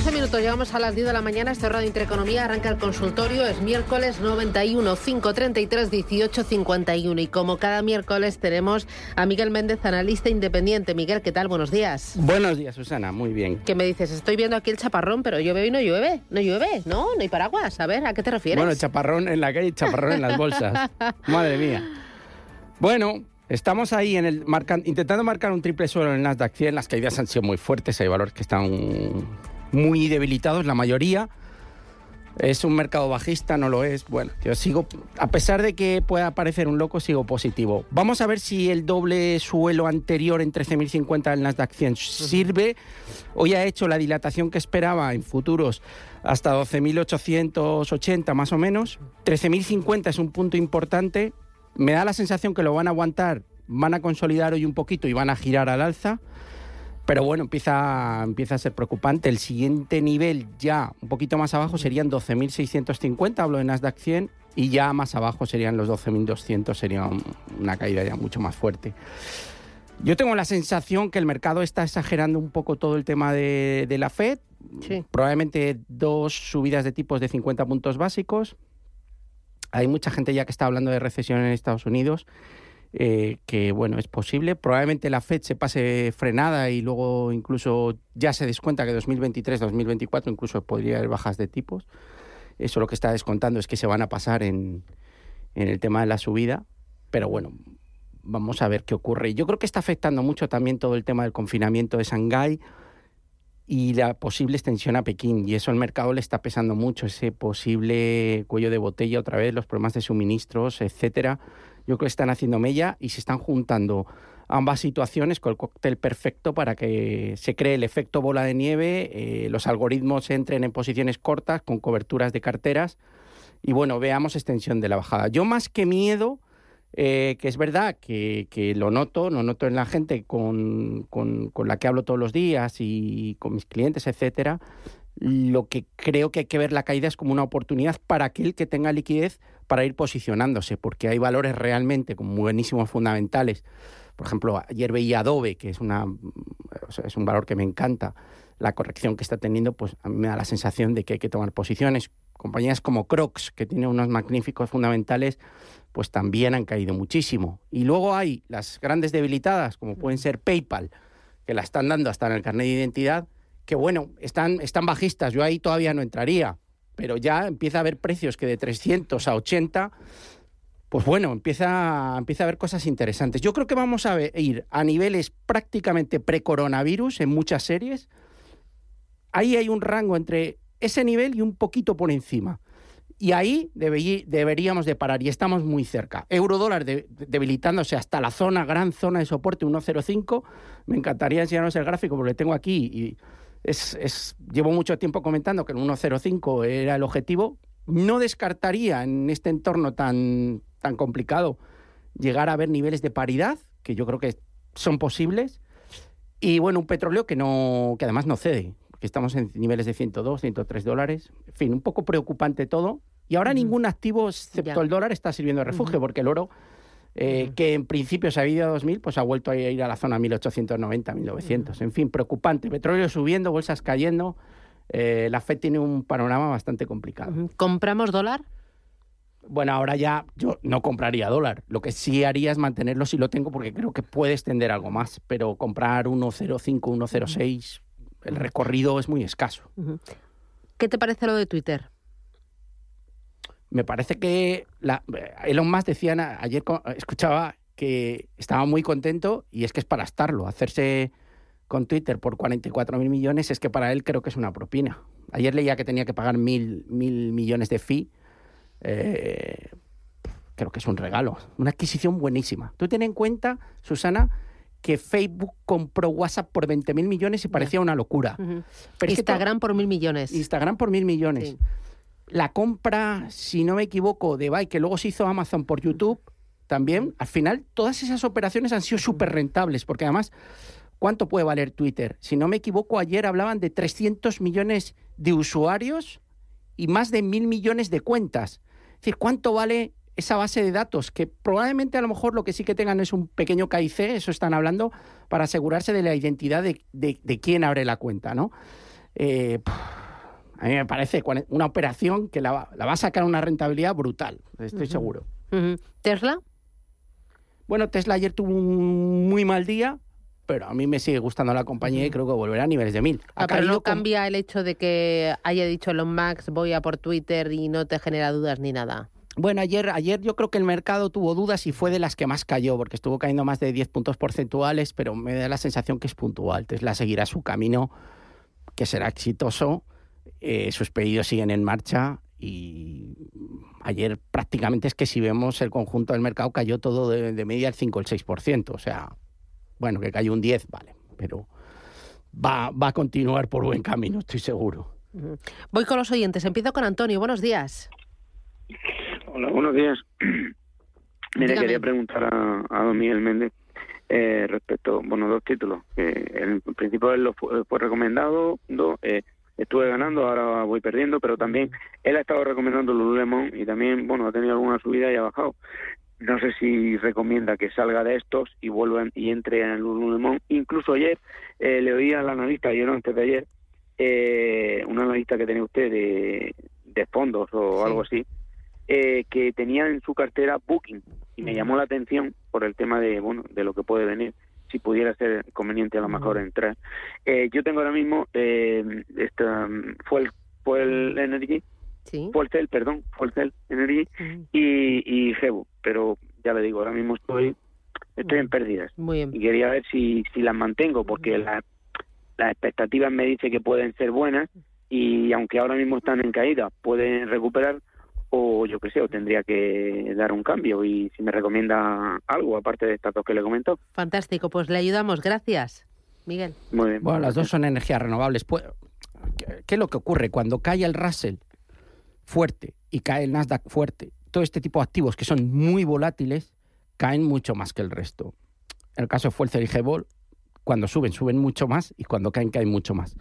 15 minutos, llegamos a las 10 de la mañana. Este Radio Intereconomía arranca el consultorio. Es miércoles 91 533 18 51. Y como cada miércoles tenemos a Miguel Méndez, analista independiente. Miguel, ¿qué tal? Buenos días. Buenos días, Susana. Muy bien. ¿Qué me dices? Estoy viendo aquí el chaparrón, pero llueve y no llueve. No llueve, ¿no? No hay paraguas. A ver, ¿a qué te refieres? Bueno, chaparrón en la calle y chaparrón en las bolsas. Madre mía. Bueno, Estamos ahí en el intentando marcar un triple suelo en el Nasdaq 100. Las caídas han sido muy fuertes. Hay valores que están muy debilitados, la mayoría. Es un mercado bajista, no lo es. Bueno, yo sigo, a pesar de que pueda parecer un loco, sigo positivo. Vamos a ver si el doble suelo anterior en 13.050 del Nasdaq 100 sirve. Hoy ha hecho la dilatación que esperaba en futuros hasta 12.880 más o menos. 13.050 es un punto importante. Me da la sensación que lo van a aguantar, van a consolidar hoy un poquito y van a girar al alza. Pero bueno, empieza, empieza a ser preocupante. El siguiente nivel ya un poquito más abajo serían 12.650, hablo de Nasdaq 100, y ya más abajo serían los 12.200, sería una caída ya mucho más fuerte. Yo tengo la sensación que el mercado está exagerando un poco todo el tema de, la Fed. Probablemente dos subidas de tipos de 50 puntos básicos. Hay mucha gente ya que está hablando de recesión en Estados Unidos eh, que bueno, es posible. Probablemente la Fed se pase frenada y luego incluso ya se descuenta que 2023, 2024 incluso podría haber bajas de tipos. Eso lo que está descontando es que se van a pasar en, en el tema de la subida, pero bueno, vamos a ver qué ocurre. Yo creo que está afectando mucho también todo el tema del confinamiento de Shanghái y la posible extensión a Pekín. Y eso al mercado le está pesando mucho, ese posible cuello de botella otra vez, los problemas de suministros, etcétera yo creo que están haciendo mella y se están juntando ambas situaciones con el cóctel perfecto para que se cree el efecto bola de nieve, eh, los algoritmos entren en posiciones cortas con coberturas de carteras y bueno, veamos extensión de la bajada. Yo más que miedo, eh, que es verdad que, lo noto, lo noto en la gente con, con, con, la que hablo todos los días y con mis clientes, etcétera, lo que creo que hay que ver la caída es como una oportunidad para aquel que tenga liquidez para ir posicionándose, porque hay valores realmente con buenísimos fundamentales. Por ejemplo, ayer veía Adobe, que es, una, es un valor que me encanta. La corrección que está teniendo, pues a mí me da la sensación de que hay que tomar posiciones. Compañías como Crocs, que tiene unos magníficos fundamentales, pues también han caído muchísimo. Y luego hay las grandes debilitadas, como pueden ser PayPal, que la están dando hasta en el carnet de identidad, que bueno, están, están bajistas. Yo ahí todavía no entraría pero ya empieza a haber precios que de 300 a 80, pues bueno, empieza, empieza a haber cosas interesantes. Yo creo que vamos a ir a niveles prácticamente pre-coronavirus en muchas series. Ahí hay un rango entre ese nivel y un poquito por encima. Y ahí deberíamos de parar y estamos muy cerca. Eurodólar debilitándose hasta la zona, gran zona de soporte 1.05. Me encantaría enseñaros el gráfico porque lo tengo aquí y es, llevo mucho tiempo comentando que el 1.05 era el objetivo. No descartaría en este entorno tan, tan complicado llegar a ver niveles de paridad, que yo creo que son posibles. Y bueno, un petróleo que, no, que además no cede, porque estamos en niveles de 102, 103 dólares. En fin, un poco preocupante todo. Y ahora ningún activo, excepto el dólar, está sirviendo de refugio, porque el oro eh, que en principio se había ido a 2000, pues ha vuelto a ir a la zona 1890, 1900. En fin, preocupante. Petróleo subiendo, bolsas cayendo. Eh, la FED tiene un panorama bastante complicado. ¿Compramos dólar? Bueno, ahora ya yo no compraría dólar. Lo que sí haría es mantenerlo si lo tengo porque creo que puede extender algo más. Pero comprar 1.05, 1.06, el recorrido es muy escaso. ¿Qué te parece lo de Twitter? Me parece que la, Elon Musk decía, ayer escuchaba que estaba muy contento y es que es para estarlo. Hacerse con Twitter por 44 mil millones es que para él creo que es una propina. Ayer leía que tenía que pagar mil, mil millones de fee. Eh, creo que es un regalo, una adquisición buenísima. Tú ten en cuenta, Susana, que Facebook compró WhatsApp por 20.000 millones y parecía una locura. Pero es que Instagram por mil millones. Instagram por mil millones. Sí. La compra, si no me equivoco, de Byte, que luego se hizo Amazon por YouTube, también, al final, todas esas operaciones han sido súper rentables, porque además, ¿cuánto puede valer Twitter? Si no me equivoco, ayer hablaban de 300 millones de usuarios y más de mil millones de cuentas. Es decir, ¿cuánto vale esa base de datos? Que probablemente a lo mejor lo que sí que tengan es un pequeño KIC, eso están hablando, para asegurarse de la identidad de, de- de quién abre la cuenta, ¿no? Eh, a mí me parece una operación que la, va- la va a sacar una rentabilidad brutal, estoy seguro. ¿Tesla? Bueno, Tesla ayer tuvo un muy mal día, pero a mí me sigue gustando la compañía y creo que volverá a niveles de mil. Ah, pero no con- cambia el hecho de que haya dicho Elon Musk voy a por Twitter y no te genera dudas ni nada. Bueno, ayer, ayer yo creo que el mercado tuvo dudas y fue de las que más cayó, porque estuvo cayendo más de 10 puntos porcentuales, pero me da la sensación que es puntual. Tesla seguirá su camino, que será exitoso. Eh, sus pedidos siguen en marcha y ayer prácticamente es que si vemos el conjunto del mercado cayó todo de, de media el 5 o el 6%. O sea, bueno, que cayó un 10, vale, pero va, va a continuar por buen camino, estoy seguro. Voy con los oyentes. Empiezo con Antonio. Buenos días. Hola, buenos días. Mire, Dígame. quería preguntar a, a don Miguel Méndez eh, respecto, bueno, dos títulos. principio él lo fue, fue recomendado, dos, eh, estuve ganando, ahora voy perdiendo, pero también él ha estado recomendando Lululemon y también, bueno, ha tenido alguna subida y ha bajado. No sé si recomienda que salga de estos y vuelva y entre en Lululemon. Incluso ayer eh, le oí al analista, ayer o antes de ayer, eh, un analista que tenía usted de, de fondos o Sí. algo así, eh, que tenía en su cartera Booking y me llamó la atención por el tema de bueno de lo que puede venir si pudiera ser conveniente a lo mejor entrar. Eh, yo tengo ahora mismo eh, esta mm, fue el fue el Energy. Sí. Fuelcel perdón Fuelcel Energy y y Gebu pero ya le digo ahora mismo estoy estoy en pérdidas. Muy bien. y quería ver si si las mantengo porque la- las expectativas me dicen que pueden ser buenas y aunque ahora mismo están en caída pueden recuperar o yo qué sé o tendría que dar un cambio y si me recomienda algo aparte de estas dos que le comentó Fantástico. Pues le ayudamos. Gracias. Miguel. muy bien Bueno, las dos son energías renovables. Pues, ¿Qué qué es lo que ocurre? Cuando cae el Russell fuerte y cae el Nasdaq fuerte, todo este tipo de activos que son muy volátiles caen mucho más que el resto. En el caso de Fuerza y Gebol, cuando suben, suben mucho más y cuando caen, caen mucho más.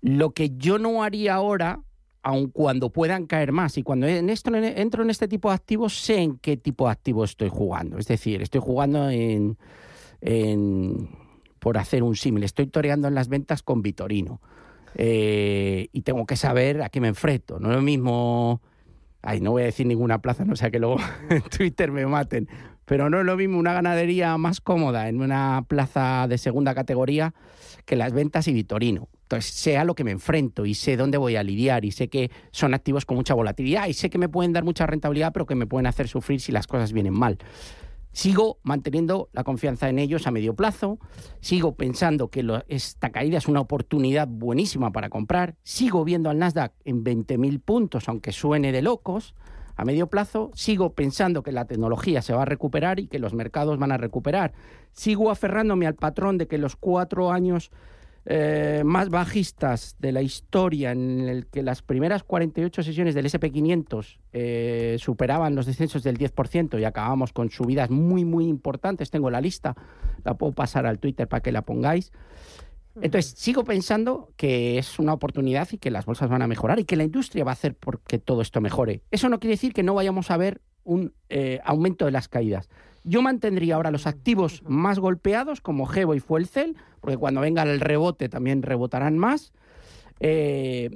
Lo que yo no haría ahora, aun cuando puedan caer más, y cuando en esto, entro en este tipo de activos, sé en qué tipo de activos estoy jugando. Es decir, estoy jugando en, en- por hacer un símil, estoy toreando en las ventas con Vitorino. Eh, y tengo que saber a qué me enfrento. No es lo mismo. Ay, no voy a decir ninguna plaza, no sea que luego en Twitter me maten. Pero no es lo mismo una ganadería más cómoda en una plaza de segunda categoría que las ventas y Vitorino. Entonces, sé a lo que me enfrento y sé dónde voy a lidiar y sé que son activos con mucha volatilidad y sé que me pueden dar mucha rentabilidad, pero que me pueden hacer sufrir si las cosas vienen mal. Sigo manteniendo la confianza en ellos a medio plazo, sigo pensando que esta caída es una oportunidad buenísima para comprar, sigo viendo al Nasdaq en 20.000 puntos, aunque suene de locos, a medio plazo, sigo pensando que la tecnología se va a recuperar y que los mercados van a recuperar, sigo aferrándome al patrón de que los cuatro años eh, más bajistas de la historia, en el que las primeras 48 sesiones del SP500 eh, superaban los descensos del 10% y acabamos con subidas muy, muy importantes. Tengo la lista, la puedo pasar al Twitter para que la pongáis. Entonces, sigo pensando que es una oportunidad y que las bolsas van a mejorar y que la industria va a hacer porque todo esto mejore. Eso no quiere decir que no vayamos a ver un eh, aumento de las caídas. Yo mantendría ahora los activos más golpeados, como Gebo y Fuelcel, porque cuando venga el rebote también rebotarán más. Eh,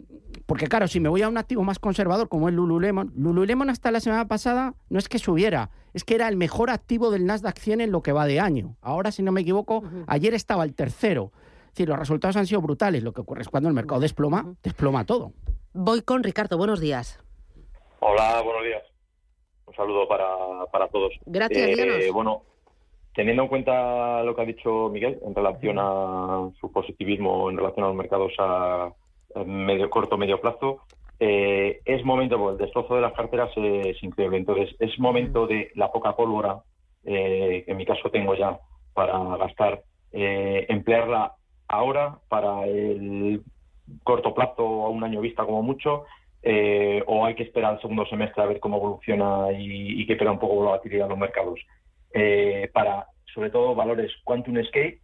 porque claro, si me voy a un activo más conservador como es Lululemon, Lululemon hasta la semana pasada no es que subiera, es que era el mejor activo del Nasdaq 100 en lo que va de año. Ahora, si no me equivoco, ayer estaba el tercero. Es decir, los resultados han sido brutales. Lo que ocurre es cuando el mercado desploma, desploma todo. Voy con Ricardo. Buenos días. Hola, buenos días. Un saludo para, para todos. Gracias, Eh, bueno, teniendo en cuenta lo que ha dicho Miguel en relación a su positivismo en relación a los mercados a, medio corto medio plazo, eh, es momento, porque el destrozo de las carteras es increíble. Entonces, es momento de la poca pólvora, eh, que en mi caso tengo ya, para gastar, eh, emplearla ahora para el corto plazo a un año vista como mucho, eh, o hay que esperar el segundo semestre a ver cómo evoluciona y, y que pega un poco la volatilidad en los mercados. Eh, para, sobre todo, valores Quantum Escape,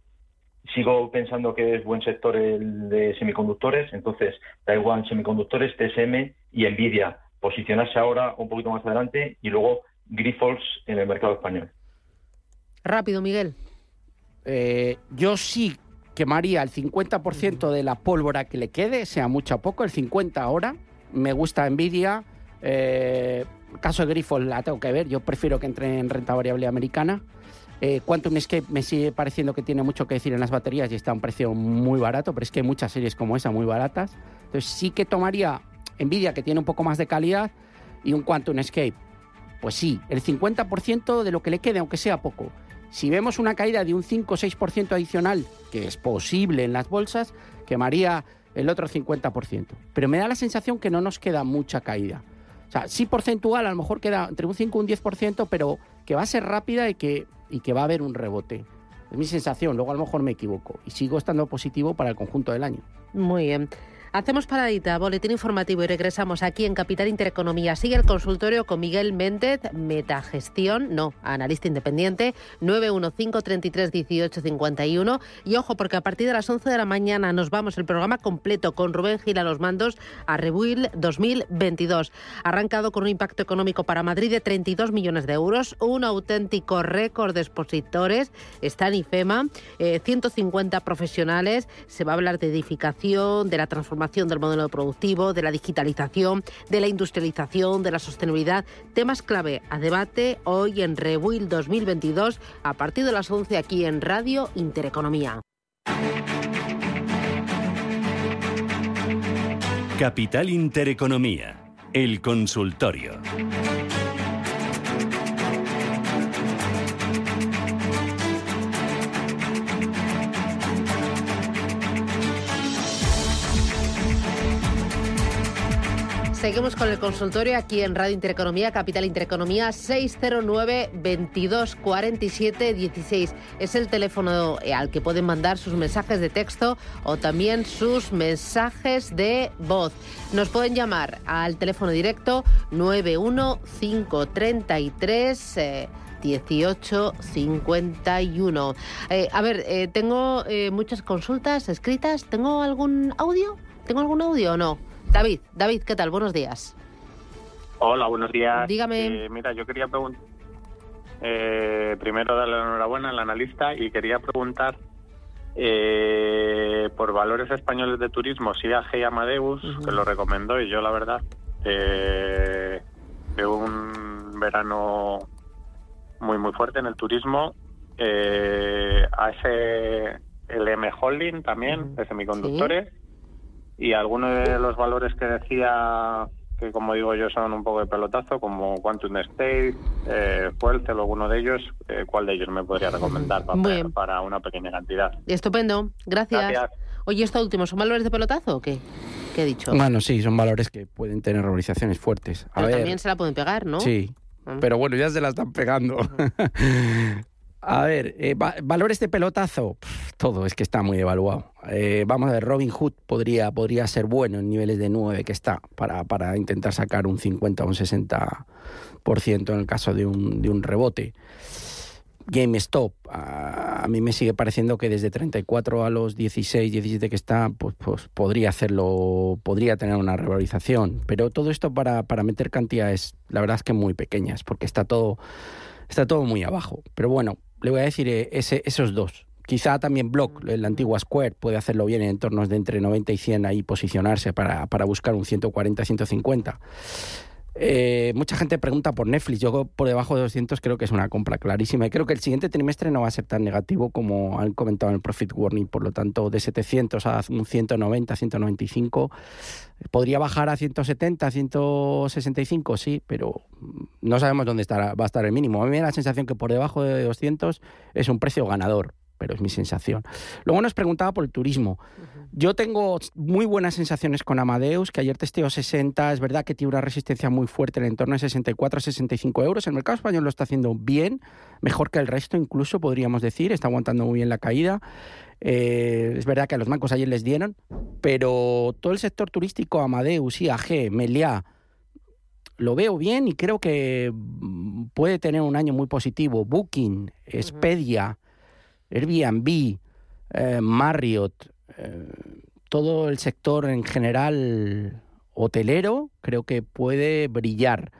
sigo pensando que es buen sector el de semiconductores, entonces Taiwan Semiconductores, TSM y Nvidia. Posicionarse ahora un poquito más adelante y luego Grifols en el mercado español. Rápido, Miguel. Eh, yo sí quemaría el 50% de la pólvora que le quede, sea mucho o poco, el 50% ahora. Me gusta Nvidia. Eh, caso de Grifols la tengo que ver. Yo prefiero que entre en renta variable americana. Eh, Quantum Escape me sigue pareciendo que tiene mucho que decir en las baterías y está a un precio muy barato, pero es que hay muchas series como esa muy baratas. Entonces sí que tomaría Nvidia, que tiene un poco más de calidad, y un Quantum Escape. Pues sí, el 50% de lo que le quede, aunque sea poco. Si vemos una caída de un 5 o 6% adicional, que es posible en las bolsas, quemaría el otro 50%. Pero me da la sensación que no nos queda mucha caída. O sea, sí porcentual, a lo mejor queda entre un 5 y un 10%, pero que va a ser rápida y que y que va a haber un rebote. Es mi sensación, luego a lo mejor me equivoco y sigo estando positivo para el conjunto del año. Muy bien. Hacemos paradita, boletín informativo y regresamos aquí en Capital Intereconomía. Sigue el consultorio con Miguel Méndez, Metagestión, no, analista independiente, 915 33 18 51. Y ojo, porque a partir de las 11 de la mañana nos vamos el programa completo con Rubén Gil a los mandos a Rebuil 2022. Arrancado con un impacto económico para Madrid de 32 millones de euros, un auténtico récord de expositores. Está en IFEMA, eh, 150 profesionales. Se va a hablar de edificación, de la transformación del modelo productivo, de la digitalización, de la industrialización, de la sostenibilidad, temas clave a debate hoy en Rebuild 2022 a partir de las 11 aquí en Radio Intereconomía. Capital Intereconomía, el consultorio. Seguimos con el consultorio aquí en Radio Intereconomía, Capital Intereconomía 609 22 47 16. Es el teléfono eh, al que pueden mandar sus mensajes de texto o también sus mensajes de voz. Nos pueden llamar al teléfono directo 91533 eh, 1851. Eh, a ver, eh, tengo eh, muchas consultas escritas. ¿Tengo algún audio? ¿Tengo algún audio o no? David, David, ¿qué tal? Buenos días. Hola, buenos días. Dígame. Eh, mira, yo quería preguntar. Eh, primero darle la enhorabuena al analista y quería preguntar eh, por valores españoles de turismo, Siaje y Amadeus, Ujú. que lo recomendó y yo la verdad eh, veo un verano muy muy fuerte en el turismo. Eh, a ese LM Holding también, de semiconductores y algunos de los valores que decía que como digo yo son un poco de pelotazo como Quantum State, eh, Fuelcel o alguno de ellos, eh, ¿cuál de ellos me podría recomendar para, bien. para una pequeña cantidad? Estupendo, gracias. Gracias. Oye, ¿esto último son valores de pelotazo o qué? ¿Qué he dicho? Bueno, sí, son valores que pueden tener revalorizaciones fuertes. A Pero ver, también se la pueden pegar, ¿no? sí, Mm. pero bueno, ya se la están pegando. A ver, eh, va- valores de pelotazo, Pff, todo es que está muy evaluado. Eh, vamos a ver, Robin Hood podría, podría ser bueno en niveles de 9 que está para, para intentar sacar un 50 o un 60% en el caso de un, de un rebote. GameStop, a, a mí me sigue pareciendo que desde 34 a los 16, 17 que está, pues, pues podría hacerlo, podría tener una revalorización. Pero todo esto para, para meter cantidades, la verdad es que muy pequeñas, porque está todo, está todo muy abajo. Pero bueno, le voy a decir eh, ese, esos dos. Quizá también Block, la antigua Square, puede hacerlo bien en entornos de entre 90 y 100 ahí posicionarse para, para buscar un 140, 150. Eh, mucha gente pregunta por Netflix. Yo por debajo de 200 creo que es una compra clarísima. Y creo que el siguiente trimestre no va a ser tan negativo como han comentado en el Profit Warning. Por lo tanto, de 700 a un 190, 195, podría bajar a 170, 165, sí, pero no sabemos dónde estará, va a estar el mínimo. A mí me da la sensación que por debajo de 200 es un precio ganador. pero es mi sensación. Luego nos preguntaba por el turismo. Yo tengo muy buenas sensaciones con Amadeus, que ayer testeo 60, es verdad que tiene una resistencia muy fuerte en el entorno de 64 a 65 euros. El mercado español lo está haciendo bien, mejor que el resto incluso, podríamos decir, está aguantando muy bien la caída. Eh, es verdad que a los bancos ayer les dieron, pero todo el sector turístico, Amadeus, IAG, Meliá, lo veo bien y creo que mm, puede tener un año muy positivo. Booking, Expedia, Airbnb, eh, Marriott, todo el sector en general hotelero creo que puede brillar.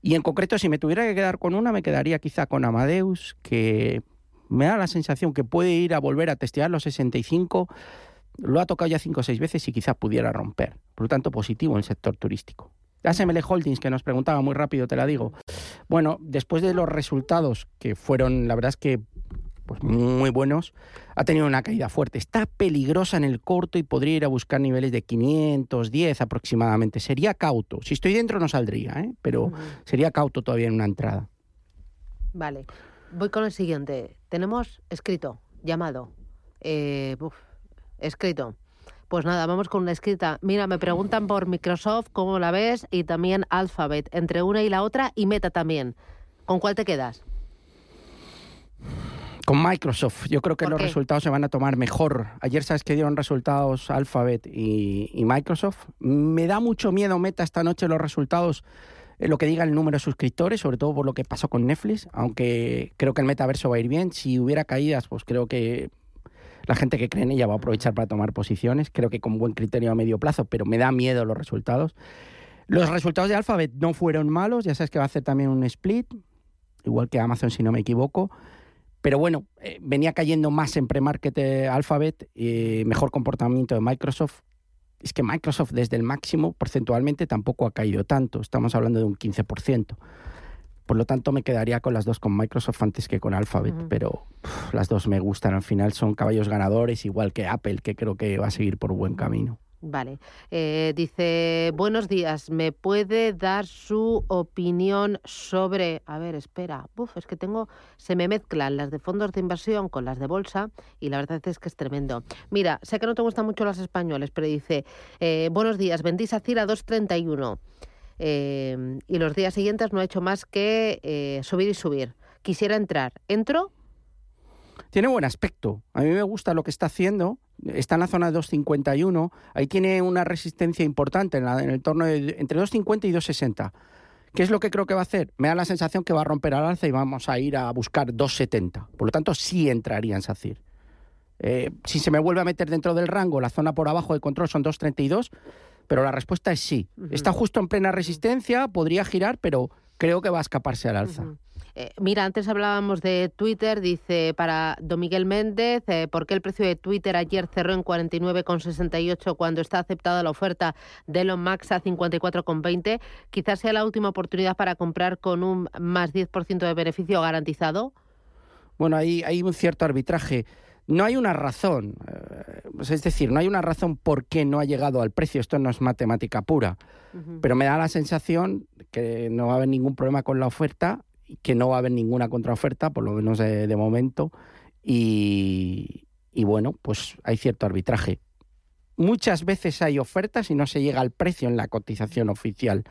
Y en concreto, si me tuviera que quedar con una, me quedaría quizá con Amadeus, que me da la sensación que puede ir a volver a testear los 65. Lo ha tocado ya cinco o seis veces y quizá pudiera romper. Por lo tanto, positivo en el sector turístico. ASML Holdings, que nos preguntaba muy rápido, te la digo. Bueno, después de los resultados, que fueron, la verdad es que pues muy buenos, ha tenido una caída fuerte. Está peligrosa en el corto y podría ir a buscar niveles de 510 aproximadamente. Sería cauto. Si estoy dentro no saldría, ¿eh? pero sería cauto todavía en una entrada. Vale. Voy con el siguiente. Tenemos escrito, llamado. Eh, escrito. Pues nada, vamos con una escrita. Mira, me preguntan por Microsoft, ¿cómo la ves? Y también Alphabet, entre una y la otra, y Meta también. ¿Con cuál te quedas? Con Microsoft. Yo creo que los resultados se van a tomar mejor. Ayer sabes que dieron resultados Alphabet y, Microsoft. Me da mucho miedo Meta esta noche los resultados, eh, lo que diga el número de suscriptores, sobre todo por lo que pasó con Netflix, aunque creo que el metaverso va a ir bien. Si hubiera caídas, pues creo que la gente que cree en ella va a aprovechar para tomar posiciones, creo que con buen criterio a medio plazo, pero me da miedo los resultados. Los resultados de Alphabet no fueron malos, ya sabes que va a hacer también un split, igual que Amazon si no me equivoco. Pero bueno, eh, venía cayendo más en pre-market Alphabet, y mejor comportamiento de Microsoft. Es que Microsoft desde el máximo porcentualmente tampoco ha caído tanto, estamos hablando de un 15%. Por lo tanto, me quedaría con las dos con Microsoft antes que con Alphabet, pero las dos me gustan. Al final son caballos ganadores, igual que Apple, que creo que va a seguir por buen camino. Vale. Eh, dice, buenos días, ¿me puede dar su opinión sobre... A ver, espera, Uf, es que tengo... Se me mezclan las de fondos de inversión con las de bolsa y la verdad es que es tremendo. Mira, sé que no te gustan mucho las españoles, pero dice, eh, buenos días, vendí SACIR a 231 eh, y los días siguientes no ha hecho más que eh, subir y subir. Quisiera entrar. ¿Entro? Tiene buen aspecto. A mí me gusta lo que está haciendo. Está en la zona de 251. Ahí tiene una resistencia importante en, en el torno de entre 250 y 260. ¿Qué es lo que creo que va a hacer? Me da la sensación que va a romper al alza y vamos a ir a buscar 270. Por lo tanto, sí entraría en SACIR. Eh, si se me vuelve a meter dentro del rango, la zona por abajo de control son 232, pero la respuesta es sí. Está justo en plena resistencia, podría girar, pero creo que va a escaparse al alza. Eh, mira, antes hablábamos de Twitter, dice para Don Miguel Méndez, eh, ¿por qué el precio de Twitter ayer cerró en 49,68 cuando está aceptada la oferta de Elon Musk a 54,20? Quizás sea la última oportunidad para comprar con un más 10% de beneficio garantizado. Bueno, ahí hay un cierto arbitraje. No hay una razón, eh, es decir, no hay una razón por qué no ha llegado al precio. Esto no es matemática pura, pero me da la sensación que no va a haber ningún problema con la oferta, que no va a haber ninguna contraoferta, por lo menos de, momento, y, y bueno, pues hay cierto arbitraje. Muchas veces hay ofertas y no se llega al precio en la cotización oficial.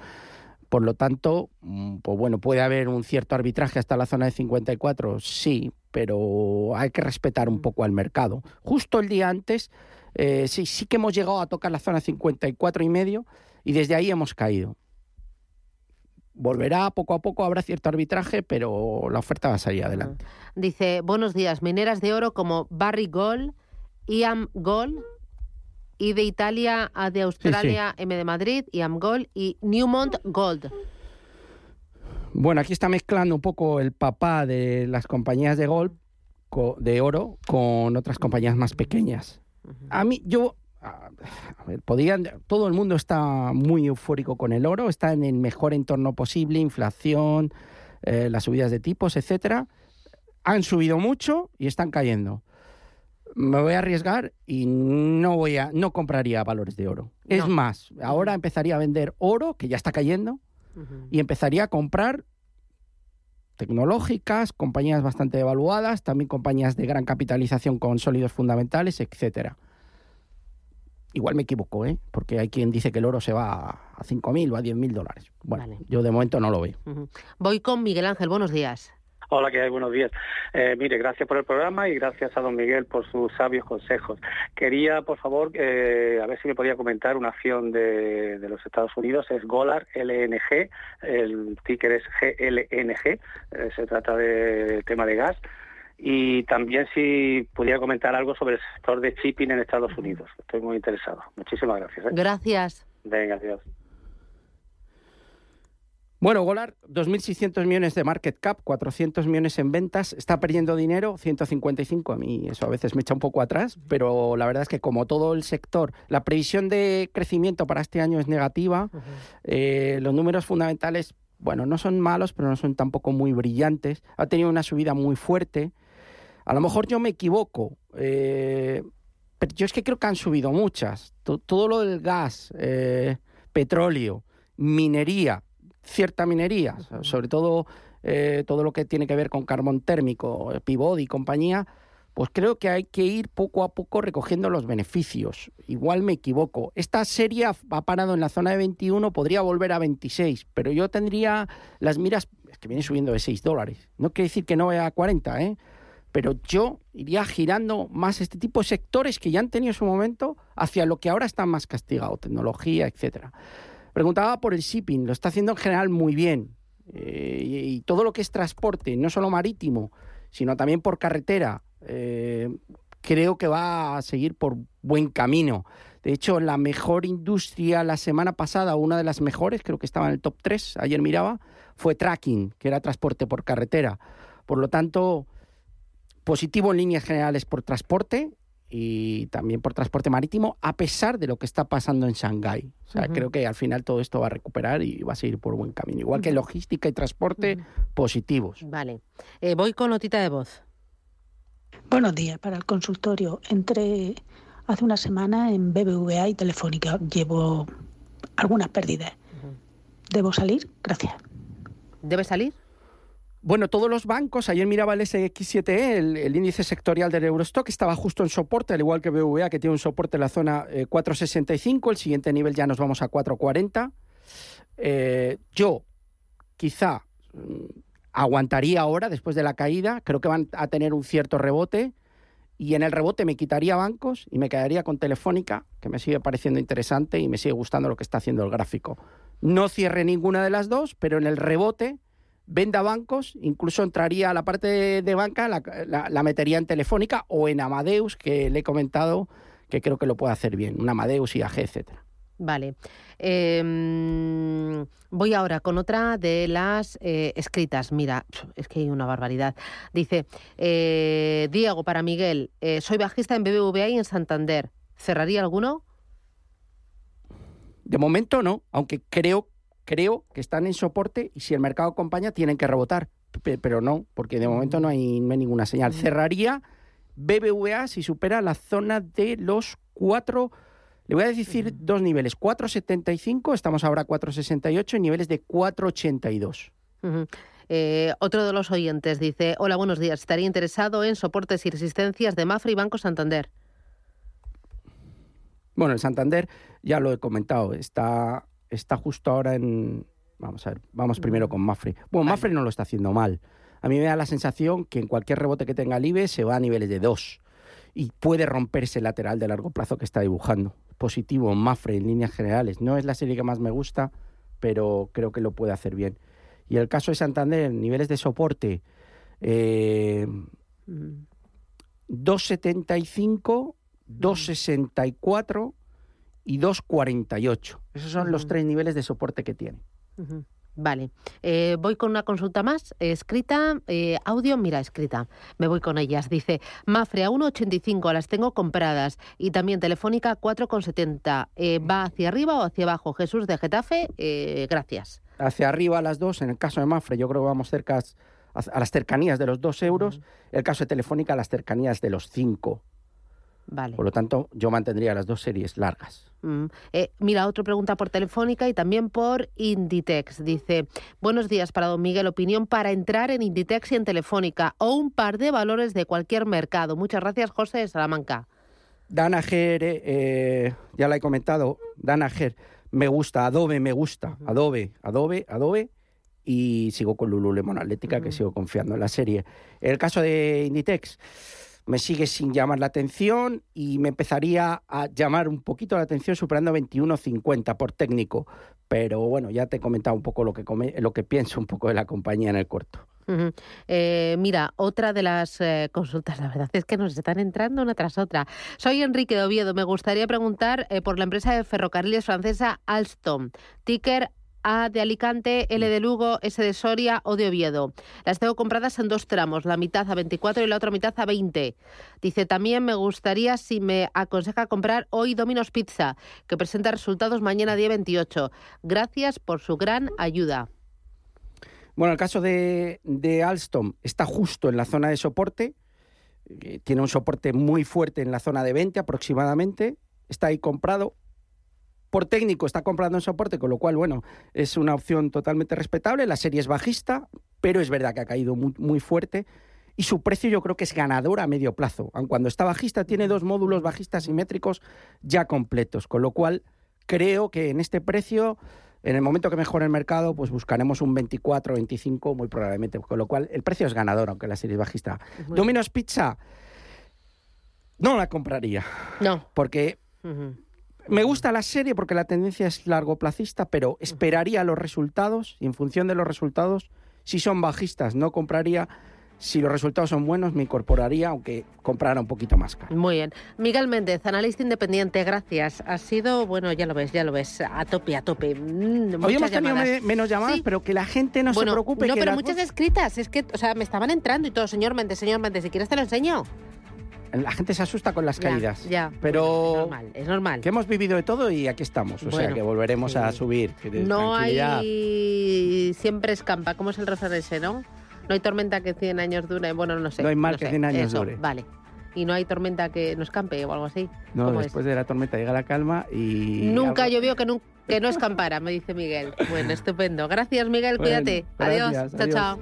Por lo tanto, mm, pues bueno, puede haber un cierto arbitraje hasta la zona de 54, sí, pero hay que respetar un mm. poco al mercado. Justo el día antes, eh, sí, sí que hemos llegado a tocar la zona 54 y medio y desde ahí hemos caído. Volverá poco a poco, habrá cierto arbitraje, pero la oferta va a salir adelante. Dice, buenos días, mineras de oro como Barry Gold, Iam Gold, y de Italia a de Australia, M de Madrid, Iam Gold y Newmont Gold. Bueno, aquí está mezclando un poco el papá de las compañías de gold, de oro, con otras compañías más pequeñas. A mí, yo, a ver, podían, todo el mundo está muy eufórico con el oro, está en el mejor entorno posible, inflación, eh, las subidas de tipos, etcétera. Han subido mucho y están cayendo. Me voy a arriesgar y no voy a, no compraría valores de oro. Es más, ahora empezaría a vender oro que ya está cayendo y empezaría a comprar tecnológicas, compañías bastante evaluadas, también compañías de gran capitalización con sólidos fundamentales, etcétera. Igual me equivoco, ¿eh? porque hay quien dice que el oro se va a 5.000 o a 10.000 dólares. Bueno, yo de momento no lo veo. Voy con Miguel Ángel, buenos días. Hola, ¿qué hay? Buenos días. Eh, mire, gracias por el programa y gracias a don Miguel por sus sabios consejos. Quería, por favor, eh, a ver si me podía comentar una acción de, de, los Estados Unidos, es Golar LNG, el ticker es GLNG, eh, se trata del tema de gas. Y también si pudiera comentar algo sobre el sector de shipping en Estados Unidos. Estoy muy interesado. Muchísimas gracias. Gracias. Venga, adiós. Bueno, Golar, 2.600 millones de market cap, 400 millones en ventas, está perdiendo dinero, 155, a mí eso a veces me echa un poco atrás, pero la verdad es que como todo el sector, la previsión de crecimiento para este año es negativa, eh, los números fundamentales, bueno, no son malos, pero no son tampoco muy brillantes, ha tenido una subida muy fuerte, a lo mejor yo me equivoco, eh, pero yo es que creo que han subido muchas, todo lo del gas, eh, petróleo, minería, cierta minería, sobre todo eh, todo lo que tiene que ver con carbón térmico, pivot y compañía, pues creo que hay que ir poco a poco recogiendo los beneficios. Igual me equivoco. Esta serie ha parado en la zona de 21, podría volver a 26, pero yo tendría las miras, es que viene subiendo de 6 dólares. No quiere decir que no vaya a 40, ¿eh? Pero yo iría girando más este tipo de sectores que ya han tenido su momento hacia lo que ahora están más castigados, tecnología, etcétera. Preguntaba por el shipping, lo está haciendo en general muy bien. Eh, y, todo lo que es transporte, no solo marítimo, sino también por carretera, eh, creo que va a seguir por buen camino. De hecho, la mejor industria la semana pasada, una de las mejores, creo que estaba en el top 3, ayer miraba, fue tracking, que era transporte por carretera. Por lo tanto, positivo en líneas generales por transporte y también por transporte marítimo, a pesar de lo que está pasando en Shanghái. O sea, creo que al final todo esto va a recuperar y va a seguir por buen camino. Igual que logística y transporte, positivos. Vale. Eh, voy con notita de voz. Buenos días. Para el consultorio, entre hace una semana en BBVA y Telefónica llevo algunas pérdidas. ¿Debo salir? Gracias. ¿Debe salir? Bueno, todos los bancos, ayer miraba el SX7E, el, índice sectorial del Eurostock, estaba justo en soporte, al igual que BVA, que tiene un soporte en la zona 465, eh, el siguiente nivel ya nos vamos a 440. Eh, yo quizá mm, aguantaría ahora, después de la caída, creo que van a tener un cierto rebote, y en el rebote me quitaría bancos y me quedaría con Telefónica, que me sigue pareciendo interesante y me sigue gustando lo que está haciendo el gráfico. No cierre ninguna de las dos, pero en el rebote venda bancos, incluso entraría a la parte de, banca, la, metería en Telefónica o en Amadeus, que le he comentado que creo que lo puede hacer bien, un Amadeus, IAG, etcétera. Vale. Em, voy ahora con otra de las eh, escritas. Mira, es que hay una barbaridad. Dice, eh, Diego, para Miguel, eh, soy bajista en BBVA y en Santander. ¿Cerraría alguno? De momento no, aunque creo creo que están en soporte y si el mercado acompaña tienen que rebotar. Pero no, porque de momento no hay, ninguna señal. Cerraría BBVA si supera la zona de los cuatro, le voy a decir dos niveles, 4,75, estamos ahora a 4,68 y niveles de 4,82. Eh, otro de los oyentes dice, hola, buenos días, estaría interesado en soportes y resistencias de Mafra y Banco Santander. Bueno, el Santander, ya lo he comentado, está está justo ahora en... Vamos a ver, vamos primero con Mafre. Bueno, Mafre no lo está haciendo mal. A mí me da la sensación que en cualquier rebote que tenga el IBE se va a niveles de 2 y puede romperse el lateral de largo plazo que está dibujando. Positivo, Mafre en líneas generales. No es la serie que más me gusta, pero creo que lo puede hacer bien. Y el caso de Santander, niveles de soporte, eh, 2,75, 2,64 y 2,48. Esos son los tres niveles de soporte que tiene. Vale. Eh, voy con una consulta más. escrita, eh, audio, mira, escrita. Me voy con ellas. Dice, Mafre a 1,85 las tengo compradas y también Telefónica 4,70. Eh, ¿Va hacia arriba o hacia abajo? Jesús de Getafe, gracias. Hacia arriba las dos. En el caso de Mafre yo creo que vamos cerca a, las cercanías de los 2 euros. El caso de Telefónica a las cercanías de los 5. Vale. Por lo tanto, yo mantendría las dos series largas. Mm. Eh, mira, otra pregunta por telefónica y también por Inditex. Dice, buenos días para don Miguel, opinión para entrar en Inditex y en Telefónica o un par de valores de cualquier mercado. Muchas gracias, José de Salamanca. Danaher, eh, eh, ya la he comentado, Danaher me gusta, Adobe me gusta, Adobe, Adobe, Adobe y sigo con Lululemon Atlética, que sigo confiando en la serie. El caso de Inditex, me sigue sin llamar la atención y me empezaría a llamar un poquito la atención superando 21.50 por técnico. Pero bueno, ya te he comentado un poco lo que, lo que pienso un poco de la compañía en el corto. Eh, mira, otra de las eh, consultas, la verdad es que nos están entrando una tras otra. Soy Enrique de Oviedo. Me gustaría preguntar eh, por la empresa de ferrocarriles francesa Alstom, ticker a de Alicante, L de Lugo, S de Soria o de Oviedo. Las tengo compradas en dos tramos, la mitad a 24 y la otra mitad a 20. Dice, también me gustaría si me aconseja comprar hoy Domino's Pizza, que presenta resultados mañana día 28. Gracias por su gran ayuda. Bueno, el caso de, de Alstom está justo en la zona de soporte. Eh, tiene un soporte muy fuerte en la zona de 20 aproximadamente. Está ahí comprado por técnico está comprando en soporte, con lo cual, bueno, es una opción totalmente respetable. La serie es bajista, pero es verdad que ha caído muy, muy fuerte. Y su precio yo creo que es ganador a medio plazo. Aun cuando está bajista, tiene dos módulos bajistas simétricos ya completos. Con lo cual, creo que en este precio, en el momento que mejore el mercado, pues buscaremos un 24, 25 muy probablemente. Con lo cual, el precio es ganador, aunque la serie es bajista. Domino's Pizza, no la compraría. No. Porque... Me gusta la serie porque la tendencia es largoplacista, pero esperaría los resultados y en función de los resultados, si son bajistas, no compraría. Si los resultados son buenos, me incorporaría, aunque comprara un poquito más caro. Muy bien. Miguel Méndez, analista independiente, gracias. Ha sido, bueno, ya lo ves, ya lo ves, a tope, a tope. Mm, Hoy hemos tenido menos llamadas, pero que la gente no se preocupe. No, pero muchas escritas. Es que, o sea, me estaban entrando y todo. Señor Méndez, señor Méndez, si quieres te lo enseño. La gente se asusta con las caídas. Ya, pero es normal, es normal. Que hemos vivido de todo y aquí estamos. O sea que volveremos a subir. No hay siempre escampa, ¿cómo es el refrán ese, no? No hay tormenta que 100 años dure. Bueno, no sé. No hay mal que 100 años dure. Vale. Y no hay tormenta que no escampe o algo así. No, después de la tormenta llega la calma y. Nunca llovió que, no, que no escampara, me dice Miguel. Bueno, estupendo. Gracias, Miguel. cuídate. adiós. Chao, chao.